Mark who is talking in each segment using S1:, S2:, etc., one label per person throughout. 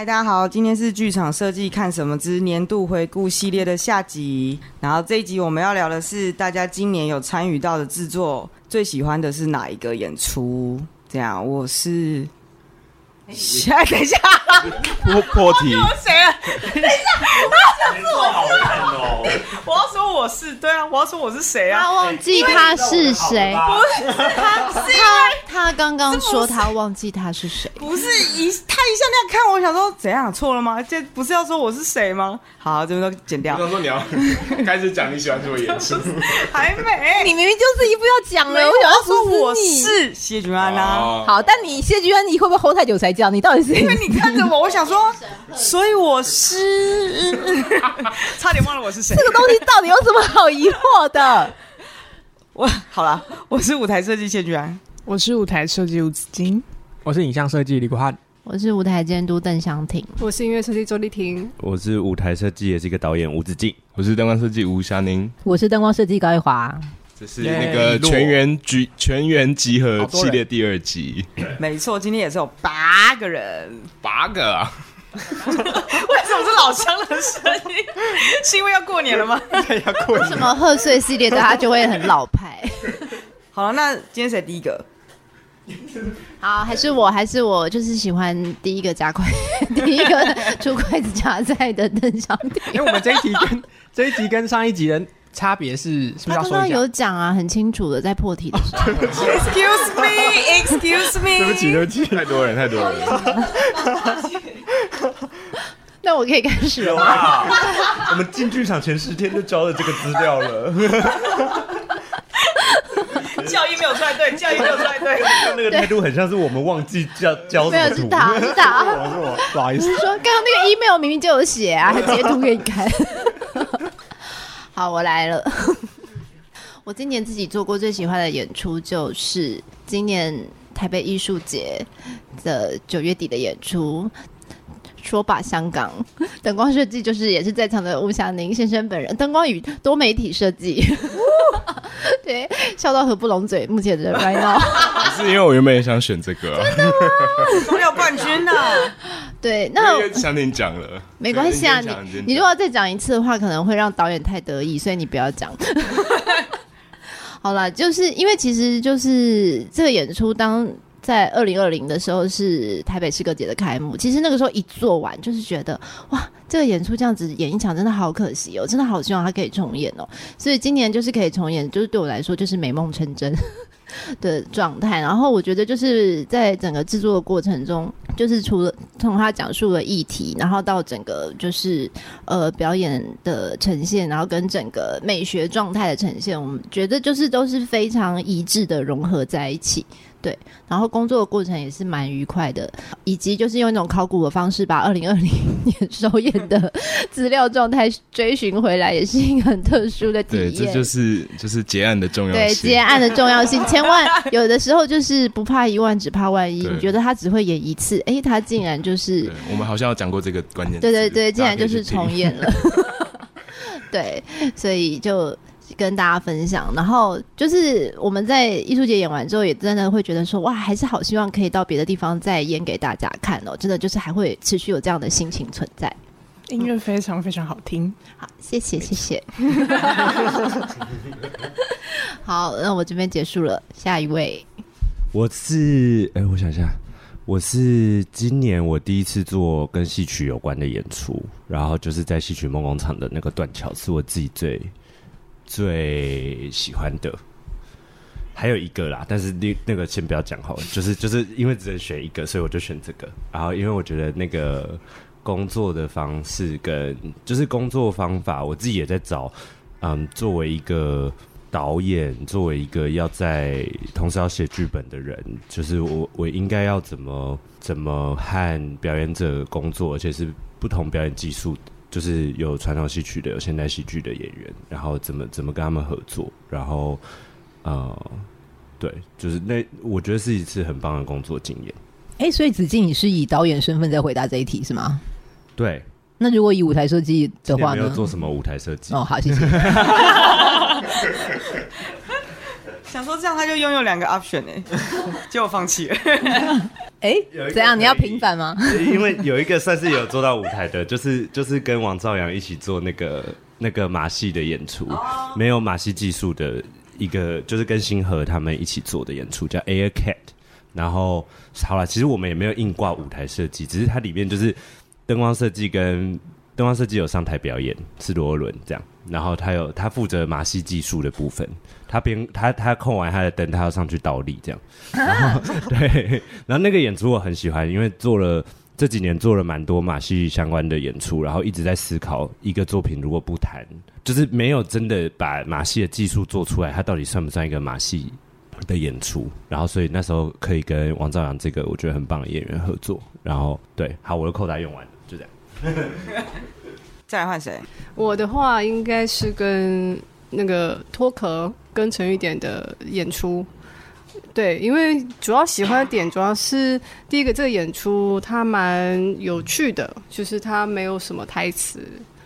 S1: 嗨，大家好，今天是剧场设计看什么之年度回顾系列的下集。然后这一集我们要聊的是大家今年有参与到的制作，最喜欢的是哪一个演出？这样，我是。现 在等一下，
S2: 破破题。
S1: 我谁了？等一下，我要我是。我要说我是对啊，我要说我是谁啊？
S3: 他忘记他是谁？
S1: 不是他，是因为
S3: 他刚刚说他忘记他是谁。
S1: 不是一他一下那样看我，想说怎样错了吗？这不是要说我是谁吗？好，这边都剪掉。
S2: 我想说你要开始讲你喜欢什么演出？
S1: 还没，
S3: 你明明就是一副要讲了。我想要说我是
S1: 谢君安啊。
S3: 好，但你谢君安，你会不会 hold 太久才讲？你到底是？
S1: 因为你看着我，我想说，所以我是，差点忘了我是谁。
S3: 这个东西到底有什么好疑惑的？
S1: 我好了，我是舞台设计谢君安，
S4: 我是舞台设计吴子金，
S5: 我是影像设计李国汉。
S3: 我是舞台监督邓湘婷，
S6: 我是音乐设计周丽婷，
S7: 我是舞台设计也是一个导演吴子敬，
S2: 我是灯光设计吴霞宁，
S3: 我是灯光设计高一华。
S2: 这是那个全员集全员集合系列第二集，
S1: 没错，今天也是有八个人，
S2: 八个啊？
S1: 为什么是老乡的声音？是因为要过年了吗？
S2: 要过年。
S3: 什么贺岁系列，大家就会很老派。
S1: 好了，那今天谁第一个？
S3: 好，还是我，还是我，就是喜欢第一个夹筷，第一个出筷子夹菜的邓湘婷。
S5: 因为我们这一集跟这一集跟上一集的差别是，是不是要说一下？
S3: 刚刚有讲啊，很清楚的，在破题的时候。
S1: Excuse me, excuse me。
S2: 对不起，对不起，太多人，太多人。
S3: 那我可以开始了
S7: 吗？我们进剧场前十天就交了这个资料了。
S1: 教育没有出来对，教育没有出来对，
S7: 那个态度很像是我们忘记交交 什么图。
S3: 没有，是他，是他。
S7: 我是我，不好意思。
S3: 说刚刚那个 email 明明就有写啊，还截图给你看。好，我来了。我今年自己做过最喜欢的演出，就是今年台北艺术节的九月底的演出。说吧，香港 灯光设计就是也是在场的吴祥宁先生本人，灯光与多媒体设计，对，笑到合不拢嘴。目前的 right now，
S2: 是因为我原本也想选这个、啊，
S1: 真的吗？我有冠军呢。
S3: 对，那
S2: 祥宁讲了，
S3: 没关系啊，你你如果要再讲一次的话，可能会让导演太得意，所以你不要讲。好了，就是因为其实就是这个演出当。在二零二零的时候是台北诗歌节的开幕，其实那个时候一做完，就是觉得哇，这个演出这样子演一场真的好可惜哦，真的好希望它可以重演哦。所以今年就是可以重演，就是对我来说就是美梦成真 的状态。然后我觉得就是在整个制作的过程中，就是除了从他讲述的议题，然后到整个就是呃表演的呈现，然后跟整个美学状态的呈现，我们觉得就是都是非常一致的融合在一起。对，然后工作的过程也是蛮愉快的，以及就是用一种考古的方式把二零二零 年首演的资料状态追寻回来，也是一个很特殊的体验。
S2: 对，这就是就是结案的重要性。
S3: 对，结案的重要性，千万有的时候就是不怕一万，只怕万一。你觉得他只会演一次，哎，他竟然就是……
S2: 我们好像有讲过这个关键。
S3: 对对对，竟然就是重演了。对，所以就。跟大家分享，然后就是我们在艺术节演完之后，也真的会觉得说，哇，还是好希望可以到别的地方再演给大家看哦。真的就是还会持续有这样的心情存在。
S4: 音乐非常非常好听，
S3: 好，谢谢谢谢。好，那我这边结束了，下一位。
S7: 我是，哎，我想一下，我是今年我第一次做跟戏曲有关的演出，然后就是在戏曲梦工厂的那个断桥，是我自己最。最喜欢的还有一个啦，但是那那个先不要讲好，就是就是因为只能选一个，所以我就选这个。然后因为我觉得那个工作的方式跟就是工作方法，我自己也在找。嗯，作为一个导演，作为一个要在同时要写剧本的人，就是我我应该要怎么怎么和表演者工作，而且是不同表演技术。就是有传统戏曲的，有现代戏剧的演员，然后怎么怎么跟他们合作，然后呃，对，就是那我觉得是一次很棒的工作经验。
S3: 哎、欸，所以子敬，你是以导演身份在回答这一题是吗？
S7: 对。
S3: 那如果以舞台设计的话呢？
S7: 没有做什么舞台设计？
S3: 哦，好，谢谢。
S1: 想说这样他就拥有两个 option 哎，结果放弃了。
S6: 哎、欸，怎样？你要平反吗？
S7: 因为有一个算是有做到舞台的，就 是就是跟王兆阳一起做那个那个马戏的演出，没有马戏技术的一个，就是跟星河他们一起做的演出，叫 Air Cat。然后好了，其实我们也没有硬挂舞台设计，只是它里面就是灯光设计跟灯光设计有上台表演，是罗伦这样。然后他有他负责马戏技术的部分，他边他他控完他的灯，他要上去倒立这样。然后 对，然后那个演出我很喜欢，因为做了这几年做了蛮多马戏相关的演出，然后一直在思考一个作品如果不谈，就是没有真的把马戏的技术做出来，它到底算不算一个马戏？的演出，然后所以那时候可以跟王兆阳这个我觉得很棒的演员合作，然后对，好，我的扣打用完了，就这样。
S1: 再来换谁？
S8: 我的话应该是跟那个脱壳跟陈玉典的演出，对，因为主要喜欢的点主要是第一个这个演出它蛮有趣的，就是它没有什么台词。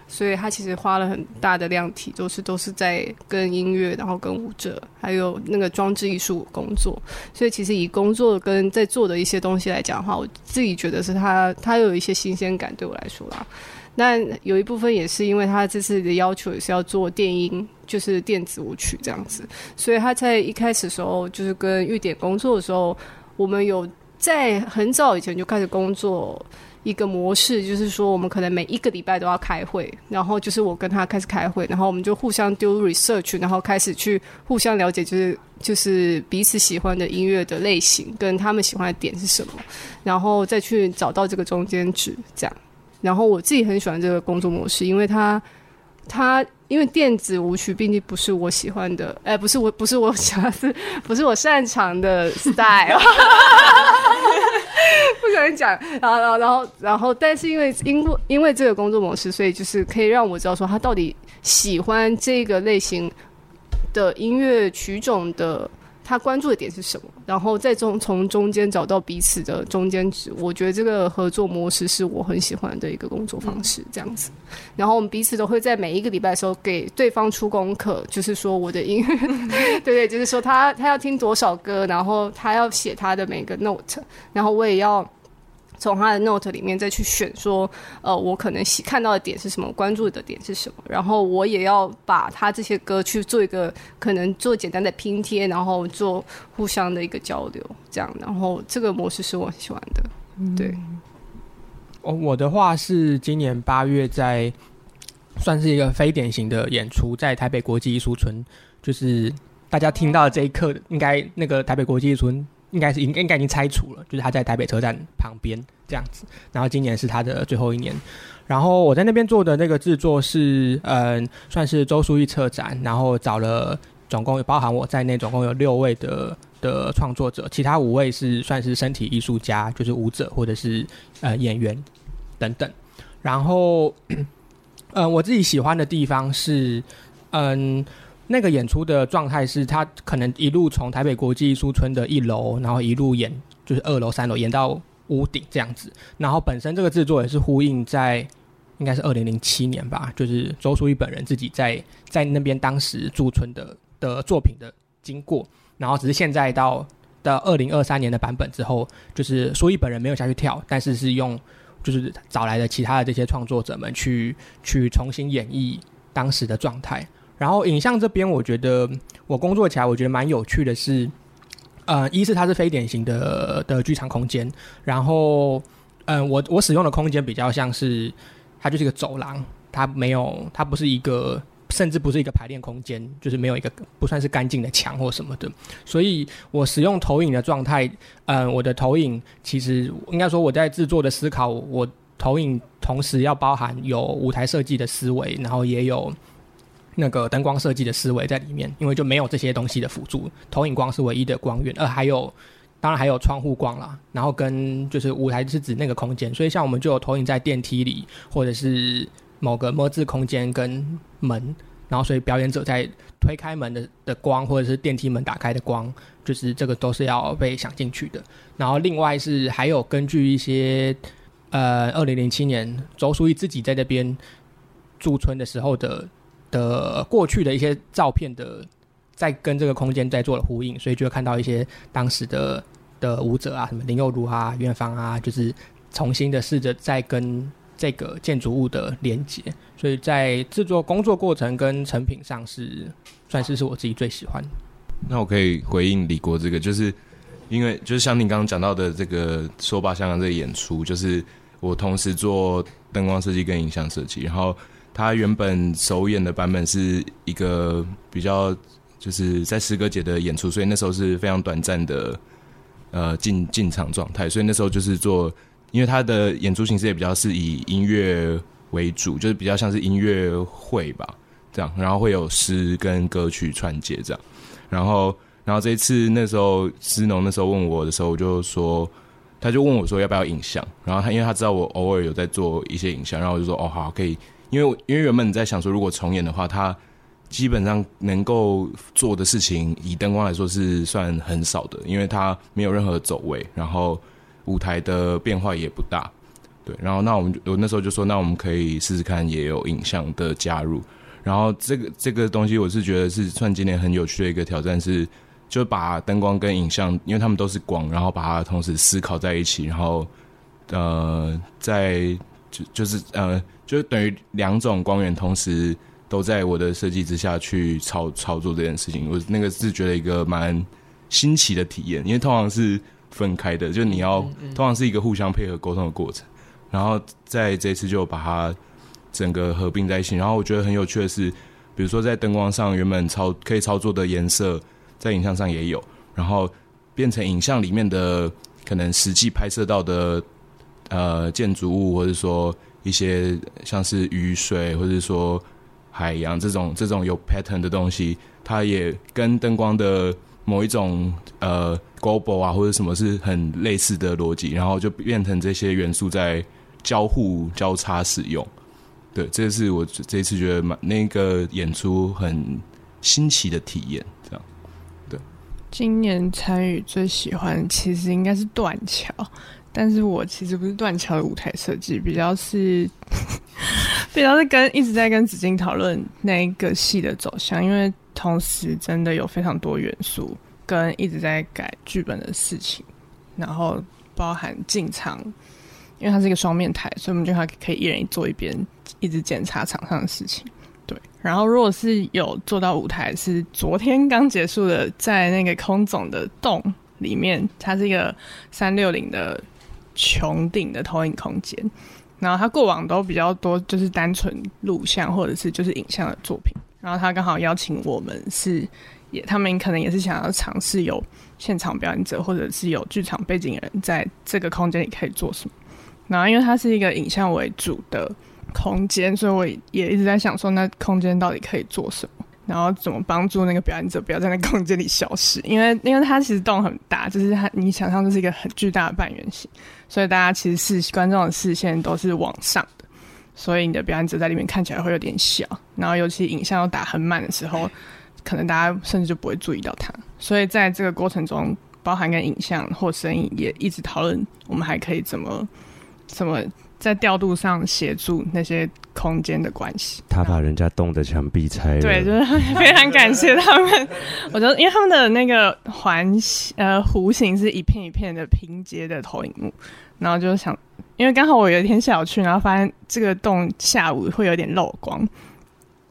S8: 所以他其实花了很大的量体，都是都是在跟音乐，然后跟舞者，还有那个装置艺术工作。所以其实以工作跟在做的一些东西来讲的话，我自己觉得是他他有一些新鲜感对我来说啦。那有一部分也是因为他这次的要求也是要做电音，就是电子舞曲这样子。所以他在一开始的时候，就是跟玉典工作的时候，我们有在很早以前就开始工作。一个模式就是说，我们可能每一个礼拜都要开会，然后就是我跟他开始开会，然后我们就互相丢 research，然后开始去互相了解，就是就是彼此喜欢的音乐的类型跟他们喜欢的点是什么，然后再去找到这个中间值，这样。然后我自己很喜欢这个工作模式，因为他他因为电子舞曲毕竟不是我喜欢的，哎，不是我不是我喜欢是 不是我擅长的 style。不可能讲，然后，然后，然后，然后，但是因为，因为，因为这个工作模式，所以就是可以让我知道说他到底喜欢这个类型的音乐曲种的。他关注的点是什么？然后再中从中间找到彼此的中间值。我觉得这个合作模式是我很喜欢的一个工作方式，这样子。然后我们彼此都会在每一个礼拜的时候给对方出功课，就是说我的音乐，对对，就是说他他要听多少歌，然后他要写他的每个 note，然后我也要。从他的 note 里面再去选，说，呃，我可能喜看到的点是什么，关注的点是什么，然后我也要把他这些歌去做一个可能做简单的拼贴，然后做互相的一个交流，这样，然后这个模式是我很喜欢的。对，
S5: 哦，我的话是今年八月在算是一个非典型的演出，在台北国际艺术村，就是大家听到的这一刻，应该那个台北国际艺术村。应该是应应该已经拆除了，就是他在台北车站旁边这样子。然后今年是他的最后一年。然后我在那边做的那个制作是，嗯，算是周书义策展，然后找了总共包含我在内，总共有六位的的创作者，其他五位是算是身体艺术家，就是舞者或者是呃演员等等。然后，嗯，我自己喜欢的地方是，嗯。那个演出的状态是，他可能一路从台北国际艺术村的一楼，然后一路演，就是二楼、三楼演到屋顶这样子。然后本身这个制作也是呼应在，应该是二零零七年吧，就是周书毅本人自己在在那边当时驻村的的作品的经过。然后只是现在到到二零二三年的版本之后，就是书毅本人没有下去跳，但是是用就是找来的其他的这些创作者们去去重新演绎当时的状态。然后影像这边，我觉得我工作起来，我觉得蛮有趣的是，呃，一是它是非典型的的剧场空间，然后，嗯、我我使用的空间比较像是，它就是一个走廊，它没有，它不是一个，甚至不是一个排练空间，就是没有一个不算是干净的墙或什么的，所以我使用投影的状态，嗯、我的投影其实应该说我在制作的思考，我投影同时要包含有舞台设计的思维，然后也有。那个灯光设计的思维在里面，因为就没有这些东西的辅助，投影光是唯一的光源，呃，还有，当然还有窗户光啦，然后跟就是舞台是指那个空间，所以像我们就有投影在电梯里，或者是某个么字空间跟门，然后所以表演者在推开门的的光，或者是电梯门打开的光，就是这个都是要被想进去的。然后另外是还有根据一些，呃，二零零七年周书毅自己在这边驻村的时候的。的过去的一些照片的在跟这个空间在做了呼应，所以就会看到一些当时的的舞者啊，什么林佑如啊、院方啊，就是重新的试着在跟这个建筑物的连接，所以在制作工作过程跟成品上是算是是我自己最喜欢。
S2: 那我可以回应李国这个，就是因为就是像你刚刚讲到的这个说吧香港这个演出，就是我同时做灯光设计跟影像设计，然后他原本首演的版本是一个比较就是在诗歌节的演出，所以那时候是非常短暂的呃进进场状态，所以那时候就是做，因为他的演出形式也比较是以音乐为主，就是比较像是音乐会吧这样，然后会有诗跟歌曲串接这样。然后，然后这一次那时候，思农那时候问我的时候，我就说，他就问我说要不要影像。然后他因为他知道我偶尔有在做一些影像，然后我就说哦好可以，因为因为原本你在想说如果重演的话，他基本上能够做的事情以灯光来说是算很少的，因为他没有任何走位，然后舞台的变化也不大，对。然后那我们我那时候就说，那我们可以试试看也有影像的加入。然后这个这个东西，我是觉得是算今年很有趣的一个挑战，是就把灯光跟影像，因为他们都是光，然后把它同时思考在一起，然后呃，在就就是呃，就等于两种光源同时都在我的设计之下去操操作这件事情，我那个是觉得一个蛮新奇的体验，因为通常是分开的，就你要通常是一个互相配合沟通的过程，然后在这次就把它。整个合并在一起，然后我觉得很有趣的是，比如说在灯光上原本操可以操作的颜色，在影像上也有，然后变成影像里面的可能实际拍摄到的呃建筑物，或者说一些像是雨水，或者说海洋这种这种有 pattern 的东西，它也跟灯光的某一种呃 global 啊或者什么是很类似的逻辑，然后就变成这些元素在交互交叉使用。对，这是我这一次觉得蛮那个演出很新奇的体验，这样。对，
S4: 今年参与最喜欢其实应该是断桥，但是我其实不是断桥的舞台设计，比较是 比较是跟一直在跟子金讨论那一个戏的走向，因为同时真的有非常多元素跟一直在改剧本的事情，然后包含进场。因为它是一个双面台，所以我们就还可以一人一坐一边，一直检查场上的事情。对，然后如果是有做到舞台，是昨天刚结束的，在那个空总的洞里面，它是一个三六零的穹顶的投影空间。然后他过往都比较多，就是单纯录像或者是就是影像的作品。然后他刚好邀请我们是也，他们可能也是想要尝试有现场表演者或者是有剧场背景人在这个空间里可以做什么。然后，因为它是一个影像为主的空间，所以我也一直在想说，那空间到底可以做什么？然后怎么帮助那个表演者不要在那空间里消失？因为，因为它其实洞很大，就是它你想象就是一个很巨大的半圆形，所以大家其实视观众的视线都是往上的，所以你的表演者在里面看起来会有点小。然后，尤其影像要打很满的时候，可能大家甚至就不会注意到它。所以，在这个过程中，包含跟影像或声音也一直讨论，我们还可以怎么。怎么在调度上协助那些空间的关系？
S7: 他把人家洞的墙壁拆了。
S4: 对，就是 非常感谢他们。我觉得，因为他们的那个环呃弧形是一片一片的拼接的投影幕，然后就想，因为刚好我有一天下午去，然后发现这个洞下午会有点漏光，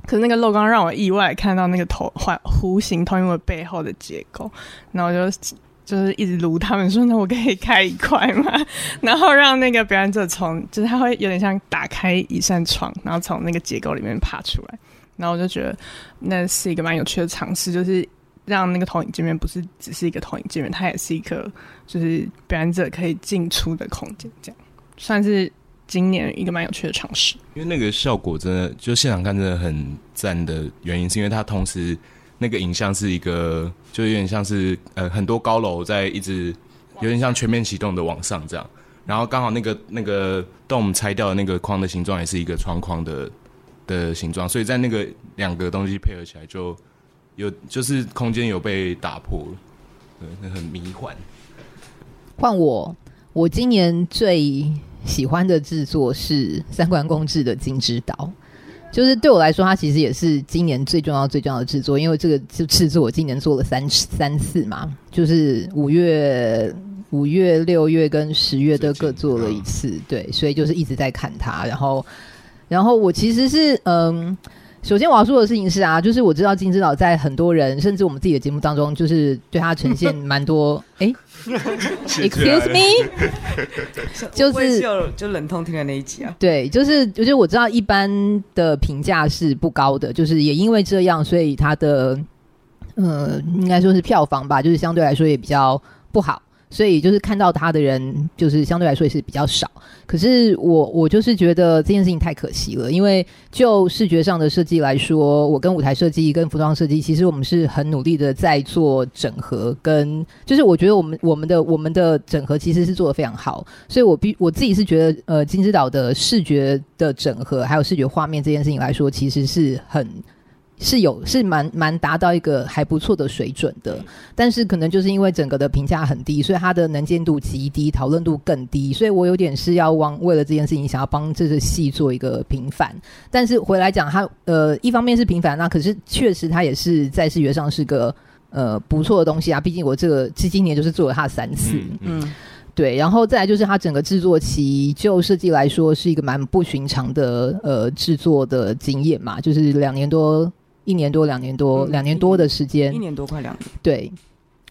S4: 可是那个漏光让我意外看到那个头环弧形投影幕背后的结构，然后我就。就是一直撸他们说，那我可以开一块吗？然后让那个表演者从，就是他会有点像打开一扇窗，然后从那个结构里面爬出来。然后我就觉得那是一个蛮有趣的尝试，就是让那个投影界面不是只是一个投影界面，它也是一个就是表演者可以进出的空间，这样算是今年一个蛮有趣的尝试。
S2: 因为那个效果真的，就现场看真的很赞的原因，是因为它同时。那个影像是一个，就有点像是呃很多高楼在一直，有点像全面启动的往上这样，然后刚好那个那个洞拆掉那个框的形状也是一个窗框的的形状，所以在那个两个东西配合起来，就有就是空间有被打破，对，那很迷幻。
S6: 换我，我今年最喜欢的制作是三观公制的《金枝岛》。就是对我来说，它其实也是今年最重要、最重要的制作，因为这个就制作我今年做了三三次嘛，就是五月、五月、六月跟十月都各做了一次，对，所以就是一直在看它，然后，然后我其实是嗯。首先我要说的事情是啊，就是我知道金枝岛在很多人甚至我们自己的节目当中，就是对他呈现 蛮多哎、欸、，excuse me，就是
S1: 就就忍痛听的那一集啊，
S6: 对，就是就是我知道一般的评价是不高的，就是也因为这样，所以他的呃应该说是票房吧，就是相对来说也比较不好。所以就是看到他的人，就是相对来说也是比较少。可是我我就是觉得这件事情太可惜了，因为就视觉上的设计来说，我跟舞台设计跟服装设计，其实我们是很努力的在做整合，跟就是我觉得我们我们的我们的整合其实是做得非常好。所以我必我自己是觉得，呃，金枝岛的视觉的整合还有视觉画面这件事情来说，其实是很。是有是蛮蛮达到一个还不错的水准的，但是可能就是因为整个的评价很低，所以它的能见度极低，讨论度更低，所以我有点是要往为了这件事情想要帮这个戏做一个平反。但是回来讲，它呃一方面是平反，那可是确实它也是在视觉上是个呃不错的东西啊。毕竟我这个这今年就是做了它三次，嗯，嗯对。然后再来就是它整个制作期就设计来说是一个蛮不寻常的呃制作的经验嘛，就是两年多。一年多、两年多、两、嗯、年多的时间，
S1: 一年多快两年。
S6: 对，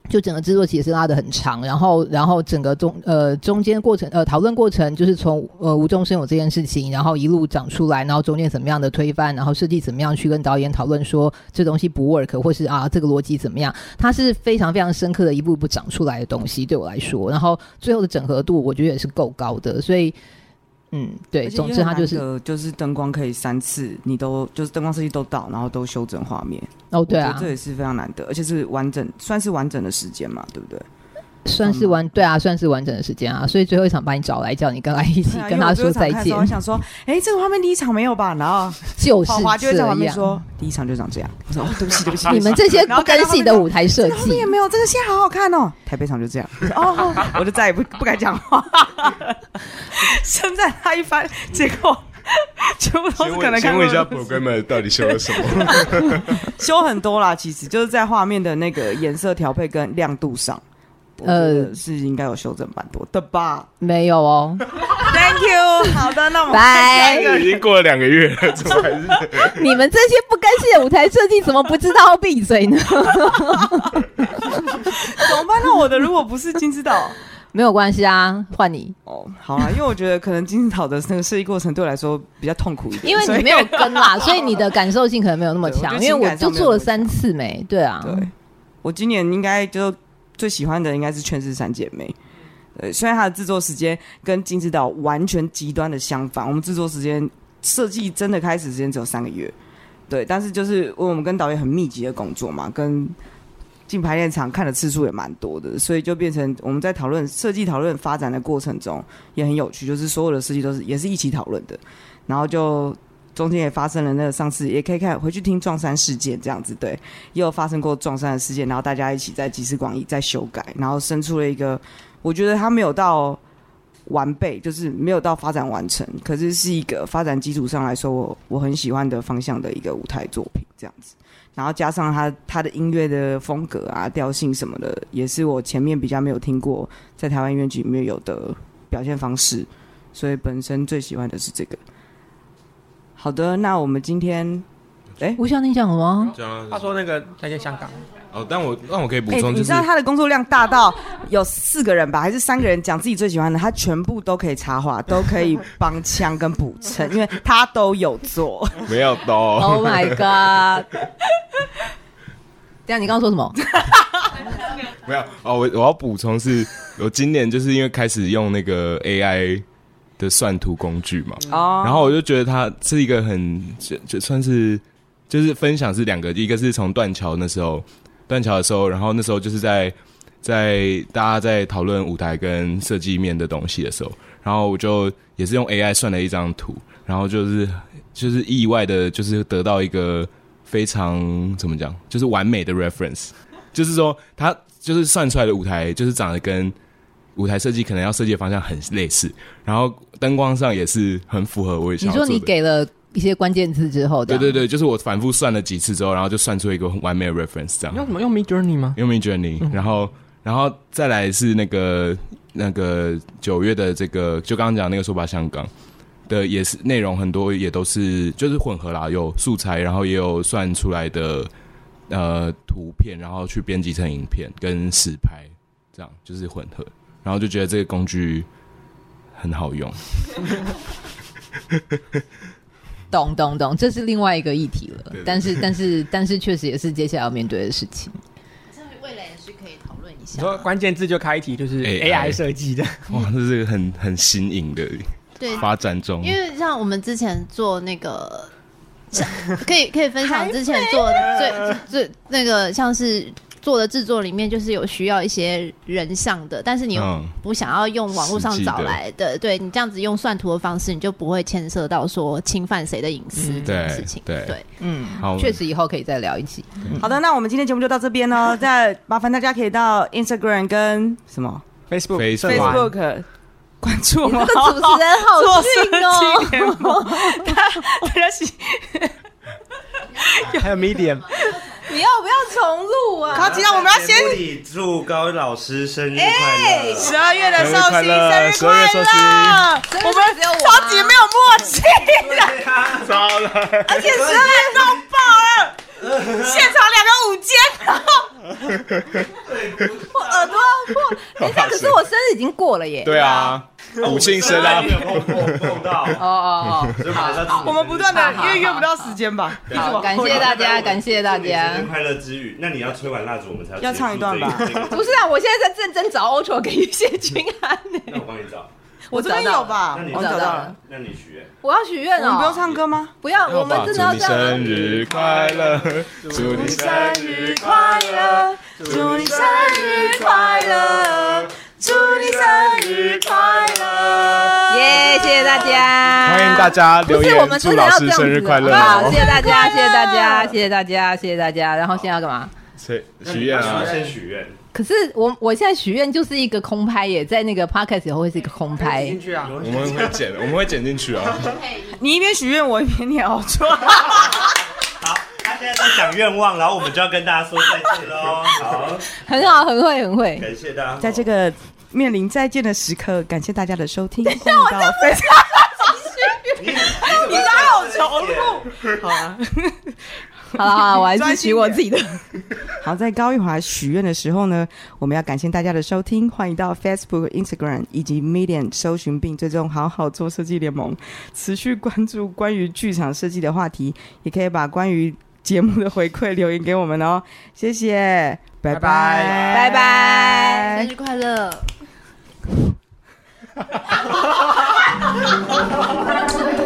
S6: 就整个制作期也是拉的很长，然后，然后整个中呃中间过程呃讨论过程，就是从呃无中生有这件事情，然后一路长出来，然后中间怎么样的推翻，然后设计怎么样去跟导演讨论说这东西不 work，或是啊这个逻辑怎么样，它是非常非常深刻的一步一步长出来的东西，对我来说，然后最后的整合度我觉得也是够高的，所以。嗯，对，总之它就是
S1: 就是灯光可以三次，你都就是灯光设计都到，然后都修整画面。
S6: 哦，对啊，
S1: 这也是非常难得，而且是完整，算是完整的时间嘛，对不对？
S6: 算是完，对啊，算是完整的时间啊。所以最后一场把你找来，叫你跟他一起跟他说再见。
S1: 我想说，哎，这个画面第一场没有吧？然后
S6: 就是
S1: 华就会在旁边说，第一场就长这样。我说，对不起，对不起，
S6: 你们这些不跟戏的舞台设计
S1: 也没有这个戏好好看哦。台北场就这样，哦，我就再也不不敢讲话。称赞他一番，结果全部都是可能。
S2: 请问一下，programmer 到底修了什么？
S1: 修很多啦，其实就是在画面的那个颜色调配跟亮度上。呃，是应该有修正蛮多的吧？
S6: 没有哦。
S1: Thank you。好的，那我们
S6: 拜。
S2: 已经过了两个月了，怎么还
S6: 是？你们这些不甘心的舞台设计，怎么不知道要闭嘴呢？怎
S1: 么办？那我的如果不是金枝岛，
S6: 没有关系啊，换你。
S1: 哦，好啊，因为我觉得可能金枝岛的那个设计过程对我来说比较痛苦一点，
S6: 因为你没有跟啦，所以你的感受性可能没有那么强。因为我就做了三次没，对啊。
S1: 对，我今年应该就。最喜欢的应该是《劝世三姐妹》，对，虽然它的制作时间跟金枝岛完全极端的相反，我们制作时间设计真的开始时间只有三个月，对，但是就是我们跟导演很密集的工作嘛，跟进排练场看的次数也蛮多的，所以就变成我们在讨论设计讨论发展的过程中也很有趣，就是所有的设计都是也是一起讨论的，然后就。中间也发生了那个上次也可以看回去听撞衫事件这样子，对，也有发生过撞衫的事件，然后大家一起在集思广益在修改，然后生出了一个我觉得它没有到完备，就是没有到发展完成，可是是一个发展基础上来说我我很喜欢的方向的一个舞台作品这样子，然后加上他他的音乐的风格啊调性什么的，也是我前面比较没有听过在台湾音乐剧里面有的表现方式，所以本身最喜欢的是这个。好的，那我们今天，哎、欸，
S6: 吴湘婷讲了吗？
S5: 他说那个再见香港。
S2: 哦，但我但我可以补充、就是，
S1: 你知道他的工作量大到有四个人吧，还是三个人讲自己最喜欢的，他全部都可以插话，都可以帮腔跟补衬，因为他都有做。
S2: 没有都。
S6: Oh my god！等下你刚刚说什么？
S2: 没有哦，我我要补充是，我今年就是因为开始用那个 AI。的算图工具嘛，哦，然后我就觉得它是一个很就就算是就是分享是两个，一个是从断桥那时候断桥的时候，然后那时候就是在在大家在讨论舞台跟设计面的东西的时候，然后我就也是用 AI 算了一张图，然后就是就是意外的，就是得到一个非常怎么讲，就是完美的 reference，就是说它就是算出来的舞台就是长得跟。舞台设计可能要设计的方向很类似，然后灯光上也是很符合我想要做。
S6: 你说你给了一些关键词之后，
S2: 对对对，就是我反复算了几次之后，然后就算出一个很完美的 reference 这样。
S5: 用什么？用 Midjourney 吗？
S2: 用 Midjourney，、嗯、然后然后再来是那个那个九月的这个，就刚刚讲那个说吧香港的，也是内容很多，也都是就是混合啦，有素材，然后也有算出来的呃图片，然后去编辑成影片跟实拍，这样就是混合，然后就觉得这个工具很好用。
S6: 懂懂懂，这是另外一个议题了。但是但是但是，确实也是接下来要面对的事情。
S3: 未来也是可以讨论一下。
S5: 说关键字就开题，就是 AI 设计的。
S2: 哇，这是个很很新颖的对发展中。
S3: 因为像我们之前做那个，可以可以分享之前做的最最那个像是。做的制作里面就是有需要一些人像的，但是你又不想要用网络上找来的，嗯、对你这样子用算图的方式，你就不会牵涉到说侵犯谁的隐私这件事情。
S2: 对对，
S6: 对，嗯，好，确实以后可以再聊一起。
S1: 嗯、好的，那我们今天节目就到这边哦。再麻烦大家可以到 Instagram 跟什么
S5: Facebook
S1: Facebook 关注我们。
S6: 这个主持人好近哦，
S1: 大家喜。
S5: 还有 Medium。
S6: 重录啊？
S1: 好，紧张我们要先
S7: 祝高老师生日快乐！
S1: 十二月的寿星生日快乐！我
S6: 们
S1: 超级没有默契
S2: 的，糟了！
S1: 而且十二月都爆了，现场两个舞间，
S6: 我耳朵要破。等一下，可是我生日已经过了耶。
S2: 对啊。五庆生啊！
S7: 碰碰到哦
S6: 哦哦，
S1: 我们不断的，因为约不到时间吧。
S6: 好，感谢大家，感谢大家。
S7: 快乐之余，那你要吹完蜡烛，我们才
S1: 要唱一段吧？
S6: 不是啊，我现在在认真找 Ultra 给一些君安呢。
S7: 那我帮你找，
S1: 我这边有吧？
S7: 我找到了。那你许愿，
S6: 我要许愿哦。
S1: 你不用唱歌吗？
S6: 不要，我们真的要这样。
S2: 生日快乐，祝你生日快乐，
S1: 祝你生日快乐。祝你生日快
S2: 欢迎大家留言祝老师生日快乐。
S6: 好，谢谢大家，谢谢大家，谢谢大家，谢谢大家。然后现在要干嘛？
S2: 许许愿啊！
S7: 先许愿。
S6: 可是我我现在许愿就是一个空拍耶，在那个 podcast 以后会是一个空拍。
S5: 进去啊！
S2: 我们会剪，我们会剪进去啊。
S1: 你一边许愿，我一边念好错。
S7: 好，他现在在讲愿望，然后我们就要跟大家说再见喽。好，
S6: 很好，很会，很会。
S7: 感谢大家，
S1: 在这个。面临再见的时刻，感谢大家的收听。
S6: 等一下，我
S1: 你你哪有重复？好啊，
S6: 好了好了，我还是许我自己的。
S1: 好，在高玉华许愿的时候呢，我们要感谢大家的收听，欢迎到 Facebook、Instagram 以及 Medium 搜寻并追踪好好做设计联盟，持续关注关于剧场设计的话题，也可以把关于节目的回馈留言给我们哦。谢谢，拜拜
S6: 拜拜，
S3: 生日快
S1: 乐！ハハハハ!